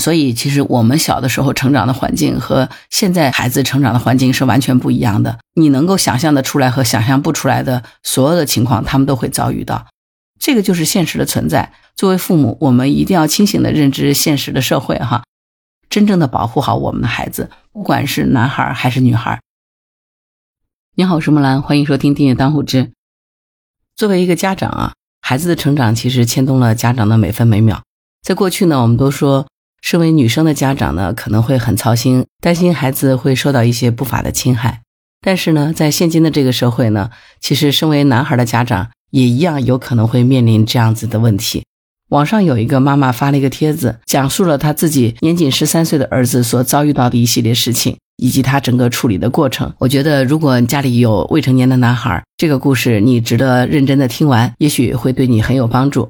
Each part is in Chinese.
所以，其实我们小的时候成长的环境和现在孩子成长的环境是完全不一样的。你能够想象的出来和想象不出来的所有的情况，他们都会遭遇到。这个就是现实的存在。作为父母，我们一定要清醒的认知现实的社会，哈，真正的保护好我们的孩子，不管是男孩还是女孩。你好，我是木兰，欢迎收听订阅当户知。作为一个家长啊，孩子的成长其实牵动了家长的每分每秒。在过去呢，我们都说。身为女生的家长呢，可能会很操心，担心孩子会受到一些不法的侵害。但是呢，在现今的这个社会呢，其实身为男孩的家长也一样有可能会面临这样子的问题。网上有一个妈妈发了一个帖子，讲述了她自己年仅十三岁的儿子所遭遇到的一系列事情，以及他整个处理的过程。我觉得，如果家里有未成年的男孩，这个故事你值得认真的听完，也许会对你很有帮助。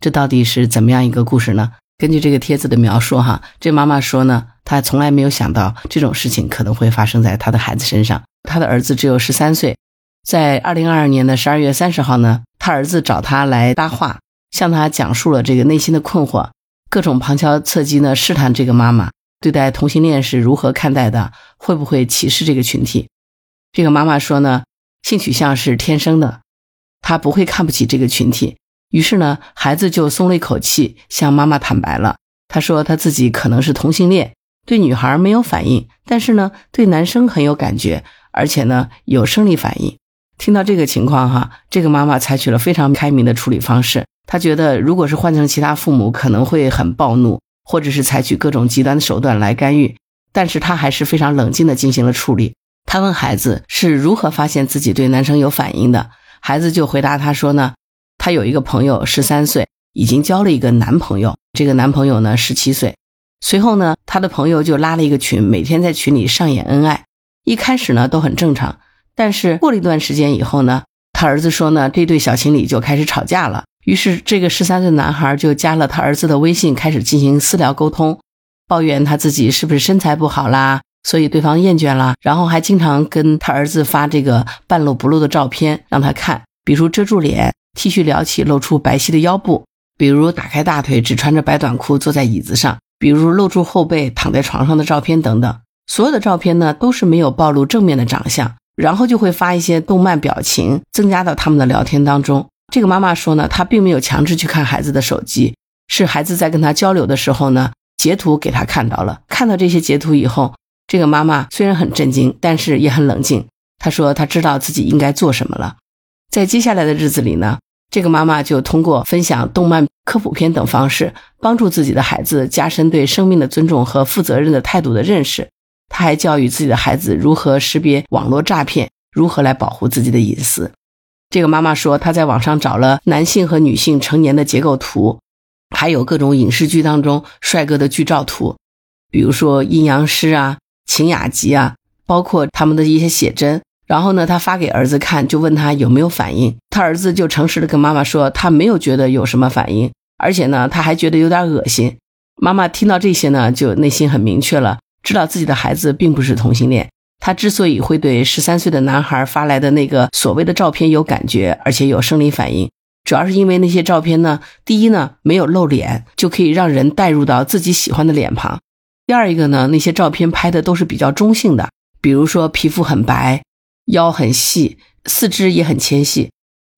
这到底是怎么样一个故事呢？根据这个帖子的描述，哈，这妈妈说呢，她从来没有想到这种事情可能会发生在她的孩子身上。她的儿子只有十三岁，在二零二二年的十二月三十号呢，他儿子找他来搭话，向他讲述了这个内心的困惑，各种旁敲侧击呢试探这个妈妈对待同性恋是如何看待的，会不会歧视这个群体。这个妈妈说呢，性取向是天生的，她不会看不起这个群体。于是呢，孩子就松了一口气，向妈妈坦白了。他说他自己可能是同性恋，对女孩没有反应，但是呢，对男生很有感觉，而且呢，有生理反应。听到这个情况，哈，这个妈妈采取了非常开明的处理方式。她觉得，如果是换成其他父母，可能会很暴怒，或者是采取各种极端的手段来干预。但是她还是非常冷静的进行了处理。她问孩子是如何发现自己对男生有反应的，孩子就回答他说呢。他有一个朋友，十三岁，已经交了一个男朋友。这个男朋友呢，十七岁。随后呢，他的朋友就拉了一个群，每天在群里上演恩爱。一开始呢，都很正常。但是过了一段时间以后呢，他儿子说呢，这对小情侣就开始吵架了。于是这个十三岁男孩就加了他儿子的微信，开始进行私聊沟通，抱怨他自己是不是身材不好啦，所以对方厌倦了。然后还经常跟他儿子发这个半露不露的照片让他看，比如遮住脸。T 恤撩起，露出白皙的腰部；比如打开大腿，只穿着白短裤坐在椅子上；比如露出后背躺在床上的照片等等。所有的照片呢，都是没有暴露正面的长相，然后就会发一些动漫表情，增加到他们的聊天当中。这个妈妈说呢，她并没有强制去看孩子的手机，是孩子在跟她交流的时候呢，截图给她看到了。看到这些截图以后，这个妈妈虽然很震惊，但是也很冷静。她说，她知道自己应该做什么了。在接下来的日子里呢，这个妈妈就通过分享动漫科普片等方式，帮助自己的孩子加深对生命的尊重和负责任的态度的认识。她还教育自己的孩子如何识别网络诈骗，如何来保护自己的隐私。这个妈妈说，她在网上找了男性和女性成年的结构图，还有各种影视剧当中帅哥的剧照图，比如说阴阳师啊、晴雅集啊，包括他们的一些写真。然后呢，他发给儿子看，就问他有没有反应。他儿子就诚实的跟妈妈说，他没有觉得有什么反应，而且呢，他还觉得有点恶心。妈妈听到这些呢，就内心很明确了，知道自己的孩子并不是同性恋。他之所以会对十三岁的男孩发来的那个所谓的照片有感觉，而且有生理反应，主要是因为那些照片呢，第一呢没有露脸，就可以让人带入到自己喜欢的脸庞；第二一个呢，那些照片拍的都是比较中性的，比如说皮肤很白。腰很细，四肢也很纤细。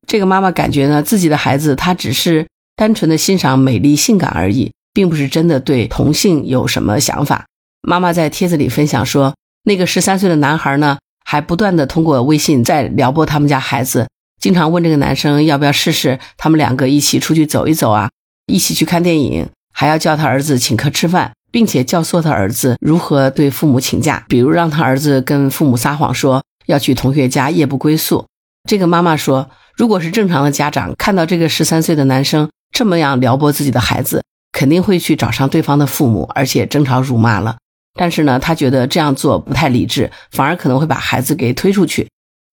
这个妈妈感觉呢，自己的孩子他只是单纯的欣赏美丽性感而已，并不是真的对同性有什么想法。妈妈在帖子里分享说，那个十三岁的男孩呢，还不断的通过微信在撩拨他们家孩子，经常问这个男生要不要试试，他们两个一起出去走一走啊，一起去看电影，还要叫他儿子请客吃饭，并且教唆他儿子如何对父母请假，比如让他儿子跟父母撒谎说。要去同学家夜不归宿，这个妈妈说，如果是正常的家长看到这个十三岁的男生这么样撩拨自己的孩子，肯定会去找上对方的父母，而且争吵辱骂了。但是呢，他觉得这样做不太理智，反而可能会把孩子给推出去。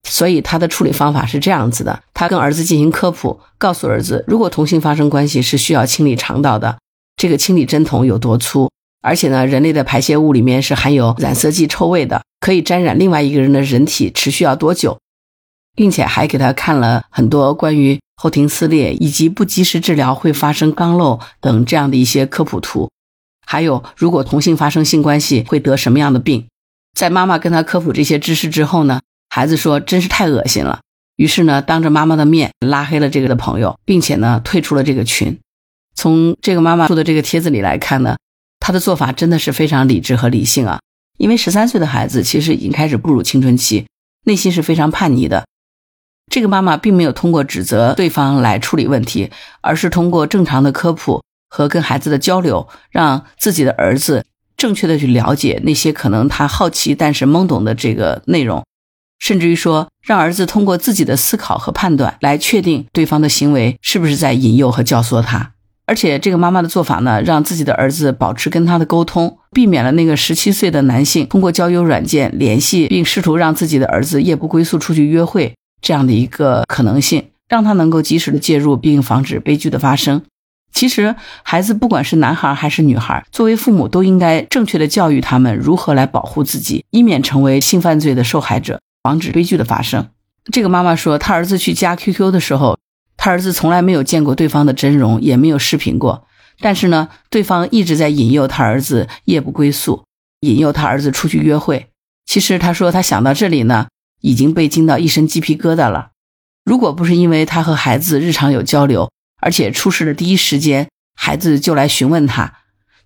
所以他的处理方法是这样子的：他跟儿子进行科普，告诉儿子，如果同性发生关系是需要清理肠道的，这个清理针筒有多粗。而且呢，人类的排泄物里面是含有染色剂臭味的，可以沾染另外一个人的人体，持续要多久？并且还给他看了很多关于后庭撕裂以及不及时治疗会发生肛瘘等这样的一些科普图，还有如果同性发生性关系会得什么样的病。在妈妈跟他科普这些知识之后呢，孩子说真是太恶心了，于是呢，当着妈妈的面拉黑了这个的朋友，并且呢，退出了这个群。从这个妈妈说的这个帖子里来看呢，他的做法真的是非常理智和理性啊。因为十三岁的孩子其实已经开始步入青春期，内心是非常叛逆的。这个妈妈并没有通过指责对方来处理问题，而是通过正常的科普和跟孩子的交流，让自己的儿子正确的去了解那些可能他好奇但是懵懂的这个内容，甚至于说让儿子通过自己的思考和判断来确定对方的行为是不是在引诱和教唆他。而且这个妈妈的做法呢，让自己的儿子保持跟他的沟通，避免了那个十七岁的男性通过交友软件联系，并试图让自己的儿子夜不归宿出去约会这样的一个可能性，让他能够及时的介入，并防止悲剧的发生。其实，孩子不管是男孩还是女孩，作为父母都应该正确的教育他们如何来保护自己，以免成为性犯罪的受害者，防止悲剧的发生。这个妈妈说，她儿子去加 QQ 的时候。他儿子从来没有见过对方的真容，也没有视频过。但是呢，对方一直在引诱他儿子夜不归宿，引诱他儿子出去约会。其实他说，他想到这里呢，已经被惊到一身鸡皮疙瘩了。如果不是因为他和孩子日常有交流，而且出事的第一时间孩子就来询问他，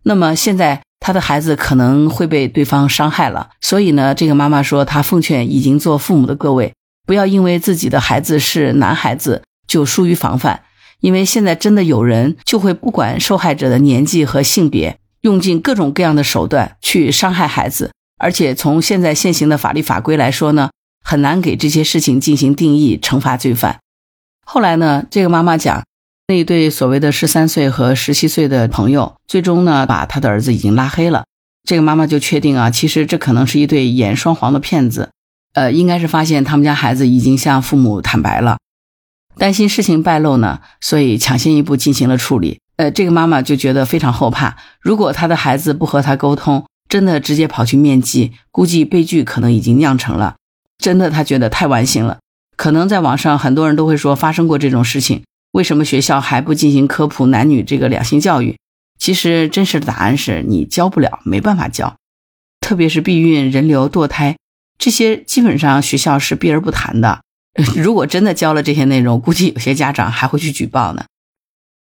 那么现在他的孩子可能会被对方伤害了。所以呢，这个妈妈说，她奉劝已经做父母的各位，不要因为自己的孩子是男孩子。就疏于防范，因为现在真的有人就会不管受害者的年纪和性别，用尽各种各样的手段去伤害孩子。而且从现在现行的法律法规来说呢，很难给这些事情进行定义，惩罚罪犯。后来呢，这个妈妈讲，那一对所谓的十三岁和十七岁的朋友，最终呢把他的儿子已经拉黑了。这个妈妈就确定啊，其实这可能是一对演双簧的骗子。呃，应该是发现他们家孩子已经向父母坦白了。担心事情败露呢，所以抢先一步进行了处理。呃，这个妈妈就觉得非常后怕，如果她的孩子不和她沟通，真的直接跑去面基，估计悲剧可能已经酿成了。真的，她觉得太完心了。可能在网上很多人都会说发生过这种事情，为什么学校还不进行科普男女这个两性教育？其实真实的答案是你教不了，没办法教。特别是避孕、人流、堕胎这些，基本上学校是避而不谈的。如果真的教了这些内容，估计有些家长还会去举报呢。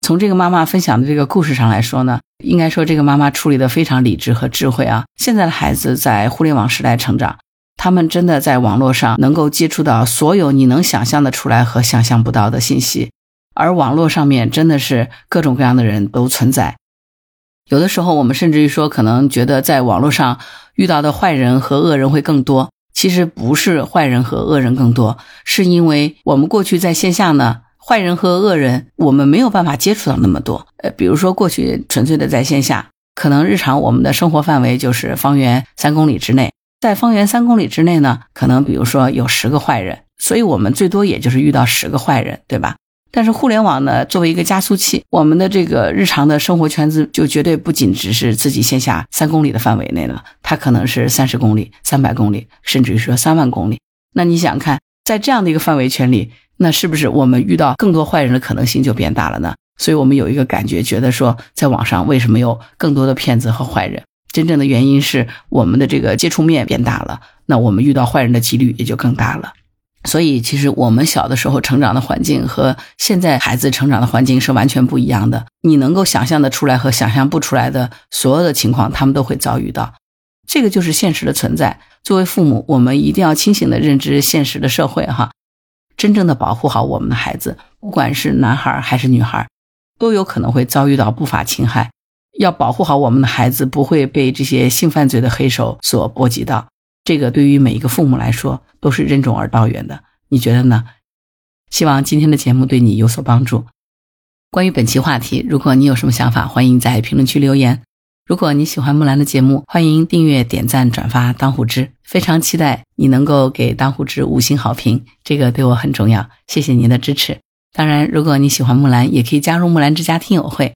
从这个妈妈分享的这个故事上来说呢，应该说这个妈妈处理的非常理智和智慧啊。现在的孩子在互联网时代成长，他们真的在网络上能够接触到所有你能想象的出来和想象不到的信息，而网络上面真的是各种各样的人都存在。有的时候我们甚至于说，可能觉得在网络上遇到的坏人和恶人会更多。其实不是坏人和恶人更多，是因为我们过去在线下呢，坏人和恶人我们没有办法接触到那么多。呃，比如说过去纯粹的在线下，可能日常我们的生活范围就是方圆三公里之内，在方圆三公里之内呢，可能比如说有十个坏人，所以我们最多也就是遇到十个坏人，对吧？但是互联网呢，作为一个加速器，我们的这个日常的生活圈子就绝对不仅只是自己线下三公里的范围内了，它可能是三十公里、三百公里，甚至于说三万公里。那你想看，在这样的一个范围圈里，那是不是我们遇到更多坏人的可能性就变大了呢？所以我们有一个感觉，觉得说，在网上为什么有更多的骗子和坏人？真正的原因是我们的这个接触面变大了，那我们遇到坏人的几率也就更大了。所以，其实我们小的时候成长的环境和现在孩子成长的环境是完全不一样的。你能够想象的出来和想象不出来的所有的情况，他们都会遭遇到。这个就是现实的存在。作为父母，我们一定要清醒的认知现实的社会，哈，真正的保护好我们的孩子，不管是男孩还是女孩，都有可能会遭遇到不法侵害。要保护好我们的孩子，不会被这些性犯罪的黑手所波及到。这个对于每一个父母来说都是任重而道远的，你觉得呢？希望今天的节目对你有所帮助。关于本期话题，如果你有什么想法，欢迎在评论区留言。如果你喜欢木兰的节目，欢迎订阅、点赞、转发当户知。非常期待你能够给当户知五星好评，这个对我很重要。谢谢您的支持。当然，如果你喜欢木兰，也可以加入木兰之家听友会。